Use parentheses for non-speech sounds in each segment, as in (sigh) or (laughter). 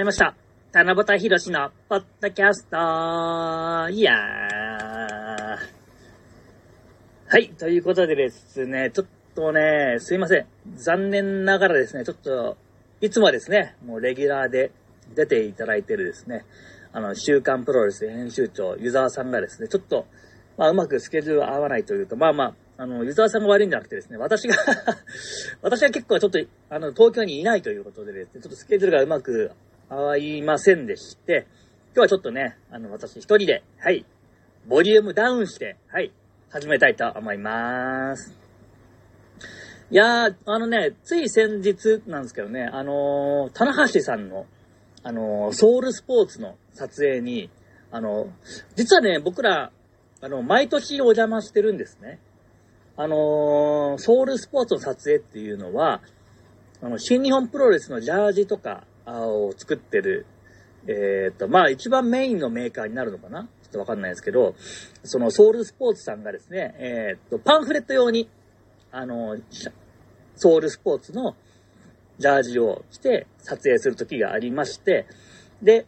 りました。七夕ひろしのポッドキャストいやー。はい、ということでですね、ちょっとね、すいません。残念ながらですね、ちょっと、いつもはですね、もうレギュラーで出ていただいてるですね、あの、週刊プロレス編集長、湯沢さんがですね、ちょっと、まあ、うまくスケジュール合わないというか、まあまあ、あの、湯沢さんが悪いんじゃなくてですね、私が (laughs) 私は結構ちょっと、あの、東京にいないということでですね、ちょっとスケジュールがうまく合いませんでして、今日はちょっとね、あの、私一人で、はい、ボリュームダウンして、はい、始めたいと思います。いやー、あのね、つい先日なんですけどね、あのー、棚橋さんの、あのー、ソウルスポーツの撮影に、あの、実はね、僕ら、あの、毎年お邪魔してるんですね。あの、ソウルスポーツの撮影っていうのは、あの、新日本プロレスのジャージとかを作ってる、えっ、と、まあ一番メインのメーカーになるのかな？ちょっとわかんないですけど、そのソウルスポーツさんがですね、えっ、と、パンフレット用に、あの、ソウルスポーツのジャージを着て撮影する時がありまして、で、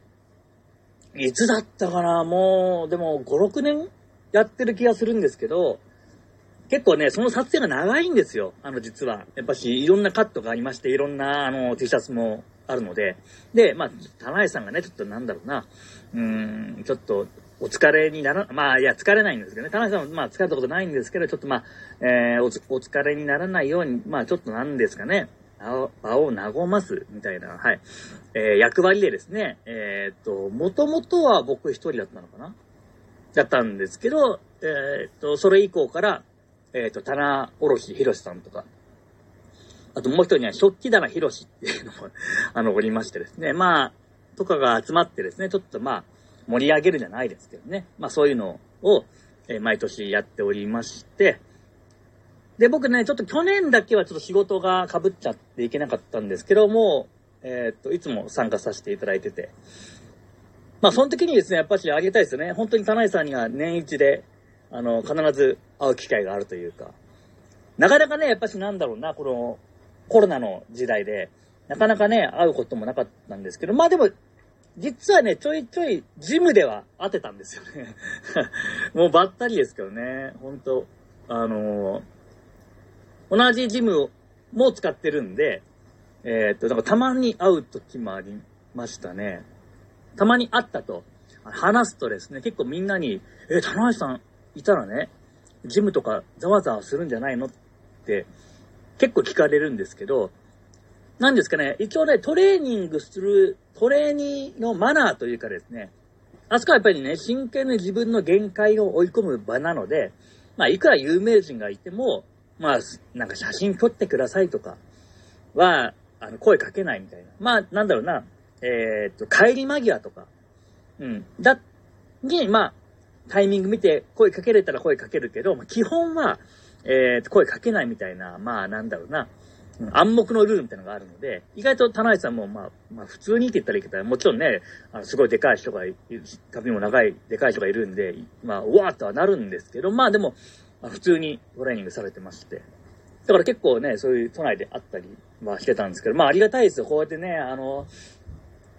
いつだったかな？もう、でも5、6年やってる気がするんですけど、結構ね、その撮影が長いんですよ。あの、実は。やっぱし、いろんなカットがありまして、いろんな、あの、T シャツもあるので。で、まあ、棚井さんがね、ちょっとなんだろうな、うーん、ちょっと、お疲れになら、まあ、いや、疲れないんですけどね。棚井さんは、まあ、疲れたことないんですけど、ちょっとまあ、えー、お、疲れにならないように、まあ、ちょっとなんですかね。場を和ます、みたいな、はい。えー、役割でですね、えーっと、もともとは僕一人だったのかなだったんですけど、えーっと、それ以降から、えっ、と、棚卸博さんとか、あともう一人には食器棚博っていうのも、あの、おりましてですね。まあ、とかが集まってですね、ちょっとまあ、盛り上げるじゃないですけどね。まあそういうのを、えー毎年やっておりまして、で、僕ね、ちょっと去年だけはちょっと仕事が被っちゃっていけなかったんですけども、えっ、と、いつも参加させていただいてて、まあその時にですね、やっぱしありがたいですよね。本当に田内さんには年一で、あの、必ず会う機会があるというか、なかなかね、やっぱしなんだろうな、このコロナの時代で、なかなかね、会うこともなかったんですけど、まあでも、実はね、ちょいちょいジムでは会ってたんですよね。(laughs) もうばったりですけどね、本当あのー同じジムも使ってるんで、えーっと、だからたまに会う時もありましたね。たまに会ったと、話すとですね、結構みんなに、え、棚橋さんいたらね、ジムとかざわざわするんじゃないの？って結構聞かれるんですけど、なんですかね、一応ね、トレーニングする、トレーニーのマナーというかですね、あそこはやっぱりね、真剣に自分の限界を追い込む場なので、まあ、いくら有名人がいても、まあ、なんか写真撮ってくださいとかは、あの、声かけないみたいな。まあ、なんだろうな、えーっと、帰り間際とか、うん。だ、に、まあ、タイミング見て声かけれたら声かけるけど、まあ基本は、えー、声かけないみたいな、まあなんだろうな、暗黙のルールみたいなのがあるので、意外と田内さんも、まあ、まあ普通にって言ったらいいけど、もちろんね、あのすごいでかい人がいる、髪も長いでかい人がいるんで、まあ、うわーっとはなるんですけど、まあでも、まあ普通にトレーニングされてまして。だから結構ね、そういう都内であったりはしてたんですけど、まあありがたいですよ。こうやってね、あの、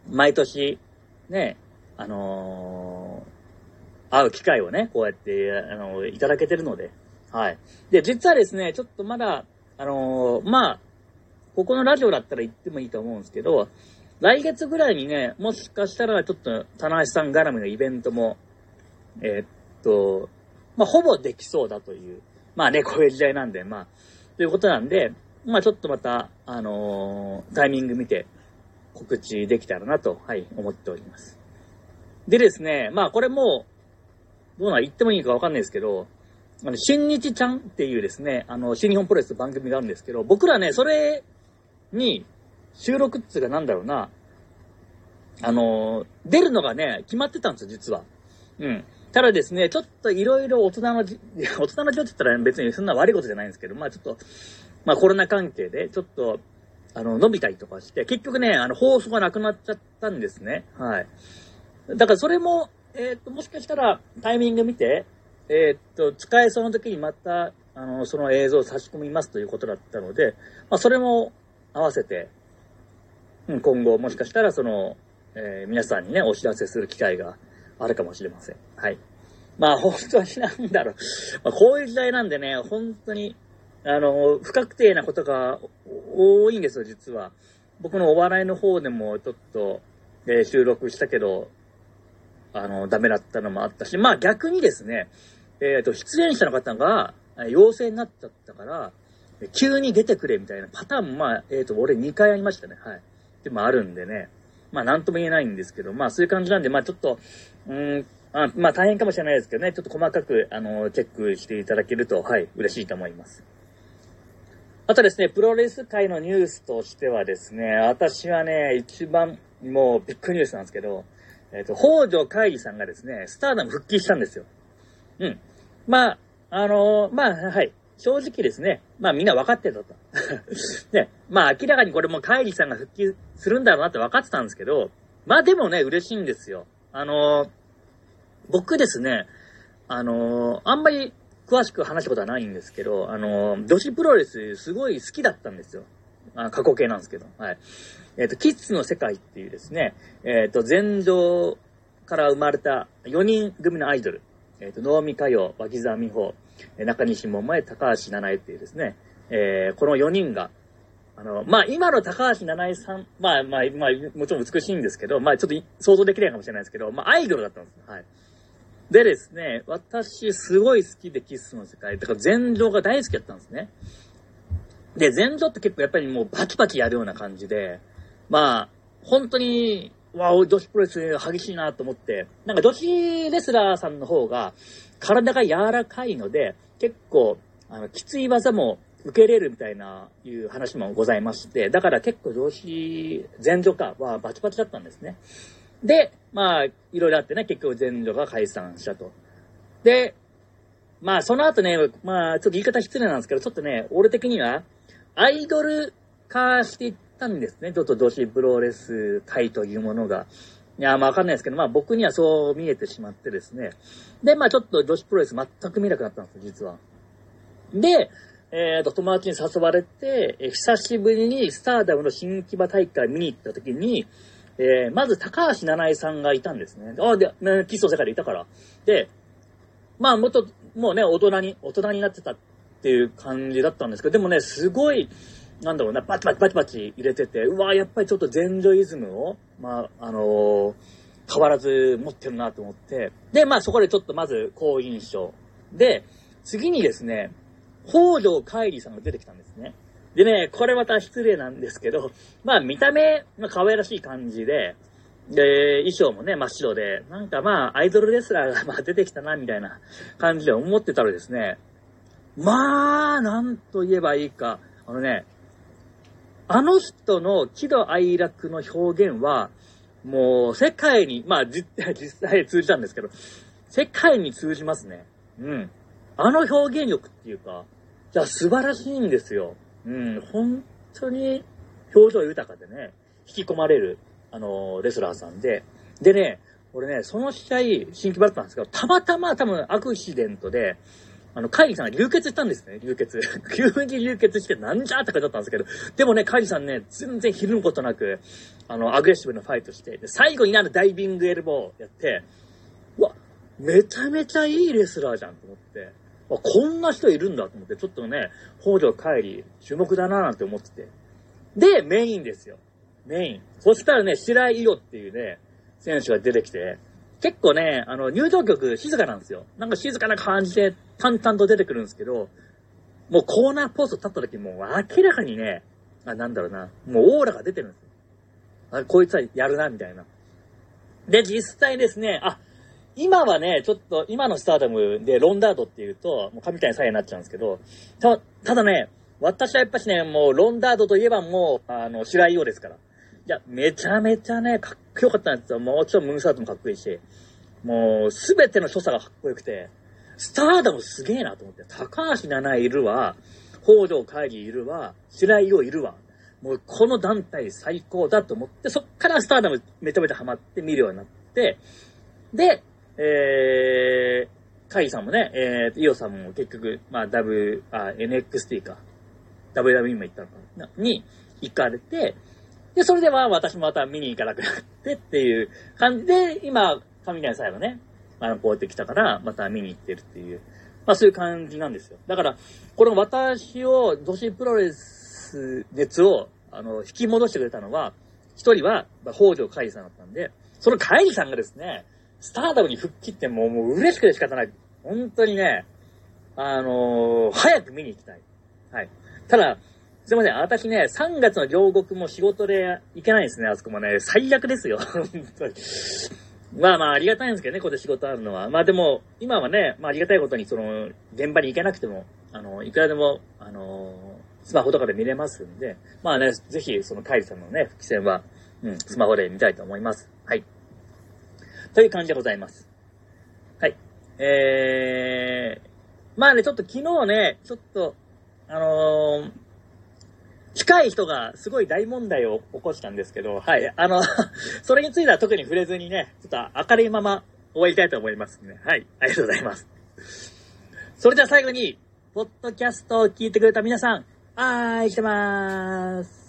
毎年、ね、あのー会う機会をね、こうやって、あの、いただけてるので、はい。で、実はですね、ちょっとまだ、あのーまあ、ここのラジオだったら言ってもいいと思うんですけど、来月ぐらいにね、もしかしたらちょっと、棚橋さん絡みのイベントも、えーっと、まあ、ほぼできそうだという、まあね、こういう時代なんで、まあ、ということなんで、まあ、ちょっとまた、あのータイミング見て、告知できたらなと、はい、思っております。でですね、まあ、これもう、どうな、言ってもいいかわかんないですけど、あの、新日ちゃんっていうですね、あの、新日本プロレス番組があるんですけど、僕らね、それに、収録っつうかなんだろうな、あの、出るのがね、決まってたんですよ、実は。うん。ただですね、ちょっといろいろ大人のじ、(laughs) 大人の事情って言ったら別にそんな悪いことじゃないんですけど、まあちょっと、まあコロナ関係で、ちょっと、あの、伸びたりとかして、結局ね、あの、放送がなくなっちゃったんですね。はい。だからそれも、えーっと、もしかしたらタイミング見て、えーっと、使えそうな時にまた、あの、その映像を差し込みますということだったので、まあそれも合わせて、うん、今後もしかしたらその、えー、皆さんにね、お知らせする機会があるかもしれません。はい。まあ、本当になんだろう。まあ、こういう時代なんでね、本当に、あの、不確定なことが多いんですよ、実は。僕のお笑いの方でもちょっと、えー、収録したけど、あの、ダメだったのもあったし、まあ逆にですね、えっ、ー、と、出演者の方が陽性になっちゃったから、急に出てくれみたいなパターンも、まあ、えっ、ー、と、俺2回ありましたね。はい。でもあるんでね。まあ、なんとも言えないんですけど、まあ、そういう感じなんで、まあ、ちょっと、うん、あまあ、大変かもしれないですけどね、ちょっと細かく、あの、チェックしていただけると、はい、嬉しいと思います。あとですね、プロレス界のニュースとしてはですね、私はね、一番もうビッグニュースなんですけど、えっ、ー、と、北条海里さんがですね、スターダム復帰したんですよ。うん。まあ、あのー、まあ、はい。正直ですね、まあみんな分かってたと。(laughs) ね、まあ明らかにこれも海里さんが復帰するんだろうなって分かってたんですけど、まあでもね、嬉しいんですよ。あのー、僕ですね、あのあんまり詳しく話したことはないんですけど、あの、女子プロレスすごい好きだったんですよ。あ過去形なんですけど。はい。えっ、ー、と、キッズの世界っていうですね、えっ、ー、と、前場から生まれた4人組のアイドル。えっ、ー、と、能見佳代、脇沢美穂、中西桃江、高橋七重っていうですね、えー、この4人が、あの、まあ、今の高橋七重さん、まあ、まあ、まあ、もちろん美しいんですけど、まあ、ちょっと想像できないかもしれないですけど、まあ、アイドルだったんです。はい。でですね、私すごい好きでキスの世界。だから前場が大好きだったんですね。で、前場って結構やっぱりもうバキバキやるような感じで、まあ、本当に、わあ、女子プロレス激しいなと思って、なんか女子レスラーさんの方が体が柔らかいので、結構、あの、きつい技も受けれるみたいな、いう話もございまして、だから結構女子、前女かはバチバチだったんですね。で、まあ、いろいろあってね、結局前女が解散したと。で、まあ、その後ね、まあ、ちょっと言い方失礼なんですけど、ちょっとね、俺的には、アイドル化していったんですね。ちょっと女子プロレス界というものが。いや、まあわかんないですけど、まあ僕にはそう見えてしまってですね。で、まあちょっと女子プロレス全く見なくなったんですよ、実は。で、えっ、ー、と、友達に誘われて、え久しぶりにスターダムの新木場大会見に行った時に、えー、まず高橋七重さんがいたんですね。あ、で、ね、キスの世界でいたから。で、まあ、もっと、もうね、大人に、大人になってたっていう感じだったんですけど、でもね、すごい、なんだろうな、バチバチバチバチ入れてて、うわやっぱりちょっと前女イズムを、まあ、あのー、変わらず持ってるなと思って、で、まあそこでちょっとまず好印象。で、次にですね、北条海里さんが出てきたんですね。でね、これまた失礼なんですけど、まあ見た目、まあ可愛らしい感じで、で、衣装もね、真っ白で、なんかまあ、アイドルレスラーが出てきたな、みたいな感じで思ってたらですね、まあ、なんと言えばいいか、あのね、あの人の喜怒哀楽の表現は、もう世界に、まあ (laughs) 実際通じたんですけど、世界に通じますね。うん。あの表現力っていうか、いや、素晴らしいんですよ。うん、本当に表情豊かでね、引き込まれる、あの、レスラーさんで、でね、俺ね、その試合、新規バッターなんですけど、たまたま多分アクシデントで、あの、カイリさんが流血したんですね、流血。(laughs) 急に流血して、なんじゃって感じだったんですけど、でもね、カイリさんね、全然ひるむことなく、あの、アグレッシブなファイトして、で、最後になるダイビングエルボーやって、うわ、めちゃめちゃいいレスラーじゃんと思って、あ、こんな人いるんだと思って、ちょっとね、北条帰り、注目だななんて思ってて。で、メインですよ。メイン。そしたらね、白井伊代っていうね、選手が出てきて、結構ね、あの、入場曲静かなんですよ。なんか静かな感じで淡々と出てくるんですけど、もうコーナーポスト立った時も明らかにね、あ、なんだろうな、もうオーラが出てるんですよ。あ、こいつはやるな、みたいな。で、実際ですね、あ、今はね、ちょっと、今のスターダムでロンダードっていうと、もう神谷さえになっちゃうんですけど、た、ただね、私はやっぱしね、もうロンダードといえばもう、あの、白井王ですから。いや、めちゃめちゃね、かっこよかったんですよ。もちろんムーンサートもかっこいいし、もう、すべての所作がかっこよくて、スターダムすげえなと思って、高橋七いるわ、北条会議いるわ、白井王いるわ。もうこの団体最高だと思って、そっからスターダムめちゃめちゃハマって見るようになって、で、えー、カイさんもね、えー、イオさんも結局、まあ、W、あ、NXT か。WWE も行ったのかな。に行かれて、で、それでは私もまた見に行かなくなってっていう感じで、今、雷さんがね、あの、こうやって来たから、また見に行ってるっていう、まあそういう感じなんですよ。だから、この私を、女子プロレス熱を、あの、引き戻してくれたのは、一人は、北条海里さんだったんで、その海里さんがですね、スターダムに復帰ってもう、もう嬉しくて仕方ない。本当にね、あのー、早く見に行きたい。はい。ただ、すいません。私ね、3月の両国も仕事で行けないですね、あそこもね。最悪ですよ。(laughs) まあまあ、ありがたいんですけどね、ここで仕事あるのは。まあでも、今はね、まあありがたいことに、その、現場に行けなくても、あの、いくらでも、あの、スマホとかで見れますんで、まあね、ぜひ、その、カイさんのね、復帰戦は、うん、スマホで見たいと思います。はい。という感じでございます。はい。えー、まあね、ちょっと昨日ね、ちょっと、あのー、近い人がすごい大問題を起こしたんですけど、はい。あの (laughs) それについては特に触れずにね、ちょっと明るいまま終わりたいと思いますね。はい。ありがとうございます。それでは最後に、ポッドキャストを聞いてくれた皆さん、はーい、来てまーす。